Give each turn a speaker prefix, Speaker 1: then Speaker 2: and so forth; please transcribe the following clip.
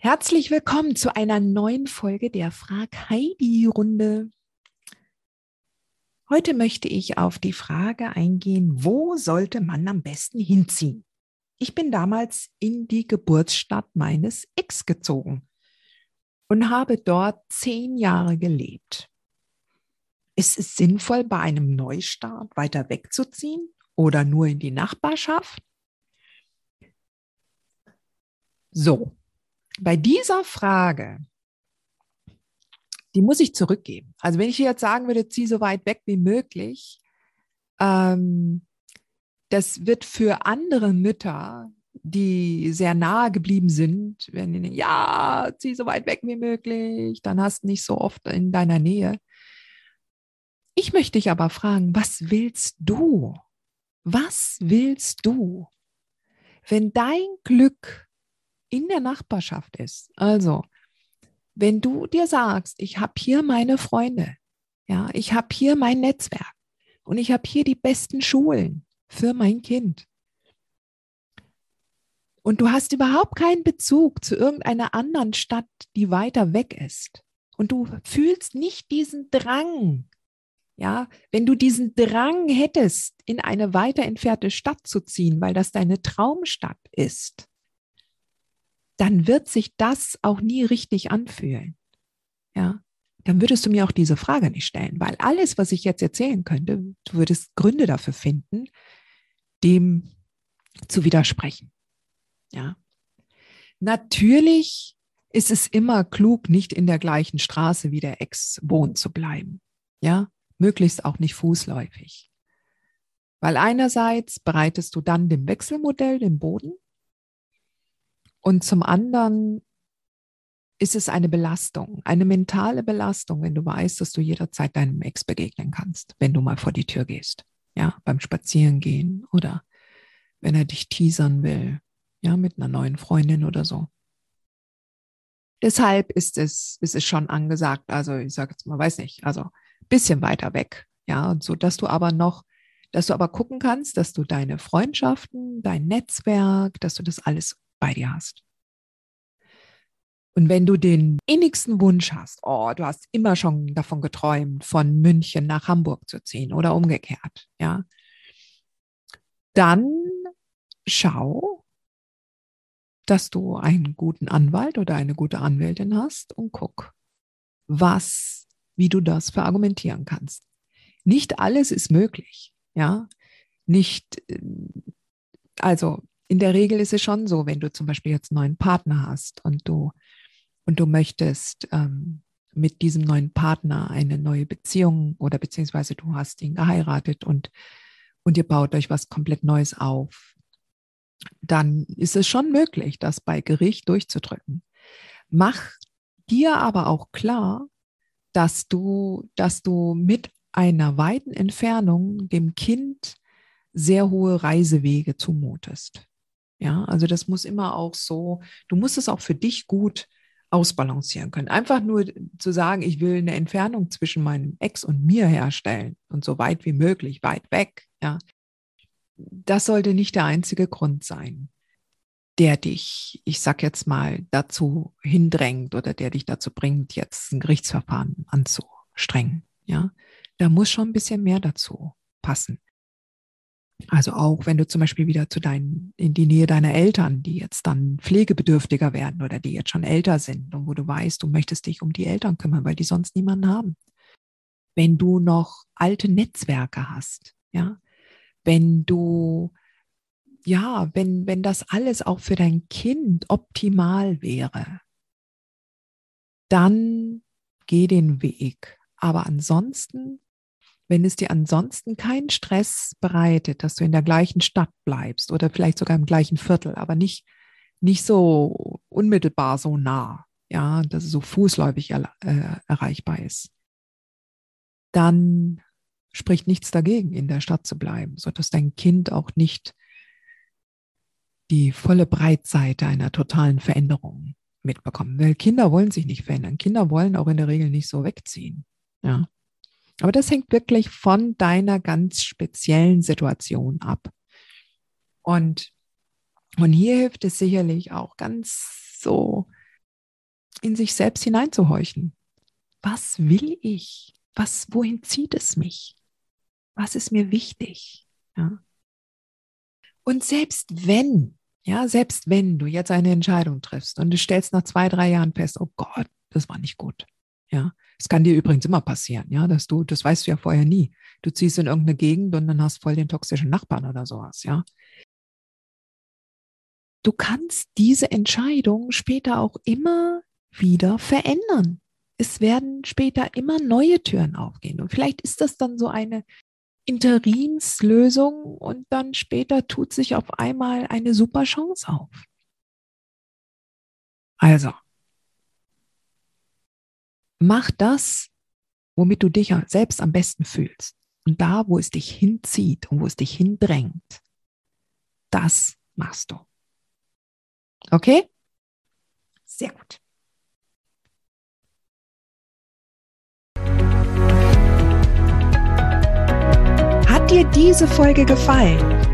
Speaker 1: Herzlich willkommen zu einer neuen Folge der Frag Heidi Runde. Heute möchte ich auf die Frage eingehen, wo sollte man am besten hinziehen? Ich bin damals in die Geburtsstadt meines Ex gezogen und habe dort zehn Jahre gelebt. Ist es sinnvoll, bei einem Neustart weiter wegzuziehen oder nur in die Nachbarschaft? So, bei dieser Frage, die muss ich zurückgeben. Also wenn ich jetzt sagen würde, zieh so weit weg wie möglich, ähm, das wird für andere Mütter, die sehr nahe geblieben sind, wenn die, ja, zieh so weit weg wie möglich, dann hast du nicht so oft in deiner Nähe. Ich möchte dich aber fragen, was willst du? Was willst du? Wenn dein Glück in der Nachbarschaft ist. Also, wenn du dir sagst, ich habe hier meine Freunde, ja, ich habe hier mein Netzwerk und ich habe hier die besten Schulen für mein Kind. Und du hast überhaupt keinen Bezug zu irgendeiner anderen Stadt, die weiter weg ist. Und du fühlst nicht diesen Drang. Ja, wenn du diesen Drang hättest, in eine weiter entfernte Stadt zu ziehen, weil das deine Traumstadt ist, dann wird sich das auch nie richtig anfühlen. Ja, dann würdest du mir auch diese Frage nicht stellen, weil alles, was ich jetzt erzählen könnte, du würdest Gründe dafür finden, dem zu widersprechen. Ja. Natürlich ist es immer klug, nicht in der gleichen Straße wie der Ex wohnen zu bleiben. Ja, möglichst auch nicht fußläufig. Weil einerseits bereitest du dann dem Wechselmodell den Boden und zum anderen ist es eine Belastung, eine mentale Belastung, wenn du weißt, dass du jederzeit deinem Ex begegnen kannst, wenn du mal vor die Tür gehst, ja, beim Spazierengehen oder wenn er dich teasern will, ja, mit einer neuen Freundin oder so. Deshalb ist es, ist es schon angesagt, also ich sage jetzt mal, weiß nicht, also bisschen weiter weg, ja, so dass du aber noch, dass du aber gucken kannst, dass du deine Freundschaften, dein Netzwerk, dass du das alles bei dir hast. Und wenn du den innigsten Wunsch hast, oh, du hast immer schon davon geträumt, von München nach Hamburg zu ziehen oder umgekehrt, ja, dann schau, dass du einen guten Anwalt oder eine gute Anwältin hast und guck, was, wie du das verargumentieren kannst. Nicht alles ist möglich, ja, nicht, äh, also in der Regel ist es schon so, wenn du zum Beispiel jetzt einen neuen Partner hast und du, und du möchtest ähm, mit diesem neuen Partner eine neue Beziehung oder beziehungsweise du hast ihn geheiratet und, und ihr baut euch was komplett Neues auf, dann ist es schon möglich, das bei Gericht durchzudrücken. Mach dir aber auch klar, dass du, dass du mit einer weiten Entfernung dem Kind sehr hohe Reisewege zumutest. Ja, also das muss immer auch so, du musst es auch für dich gut ausbalancieren können. Einfach nur zu sagen, ich will eine Entfernung zwischen meinem Ex und mir herstellen und so weit wie möglich weit weg, ja. Das sollte nicht der einzige Grund sein, der dich, ich sag jetzt mal, dazu hindrängt oder der dich dazu bringt, jetzt ein Gerichtsverfahren anzustrengen, ja. Da muss schon ein bisschen mehr dazu passen. Also auch wenn du zum Beispiel wieder zu deinen, in die Nähe deiner Eltern, die jetzt dann pflegebedürftiger werden oder die jetzt schon älter sind und wo du weißt, du möchtest dich um die Eltern kümmern, weil die sonst niemanden haben. Wenn du noch alte Netzwerke hast, ja, wenn du, ja, wenn, wenn das alles auch für dein Kind optimal wäre, dann geh den Weg. Aber ansonsten, wenn es dir ansonsten keinen Stress bereitet, dass du in der gleichen Stadt bleibst oder vielleicht sogar im gleichen Viertel, aber nicht, nicht so unmittelbar so nah, ja, dass es so fußläufig er, äh, erreichbar ist, dann spricht nichts dagegen, in der Stadt zu bleiben, sodass dein Kind auch nicht die volle Breitseite einer totalen Veränderung mitbekommen. Weil Kinder wollen sich nicht verändern. Kinder wollen auch in der Regel nicht so wegziehen. Ja. Aber das hängt wirklich von deiner ganz speziellen Situation ab. Und, und hier hilft es sicherlich auch ganz so in sich selbst hineinzuhorchen. Was will ich? Was, wohin zieht es mich? Was ist mir wichtig? Ja. Und selbst wenn ja, selbst wenn du jetzt eine Entscheidung triffst und du stellst nach zwei, drei Jahren fest, oh Gott, das war nicht gut. Ja, es kann dir übrigens immer passieren, ja, dass du, das weißt du ja vorher nie. Du ziehst in irgendeine Gegend und dann hast voll den toxischen Nachbarn oder sowas, ja. Du kannst diese Entscheidung später auch immer wieder verändern. Es werden später immer neue Türen aufgehen. Und vielleicht ist das dann so eine Interimslösung und dann später tut sich auf einmal eine super Chance auf. Also, mach das, womit du dich selbst am besten fühlst. Und da, wo es dich hinzieht und wo es dich hindrängt, das machst du. Okay? Sehr gut. dir diese Folge gefallen,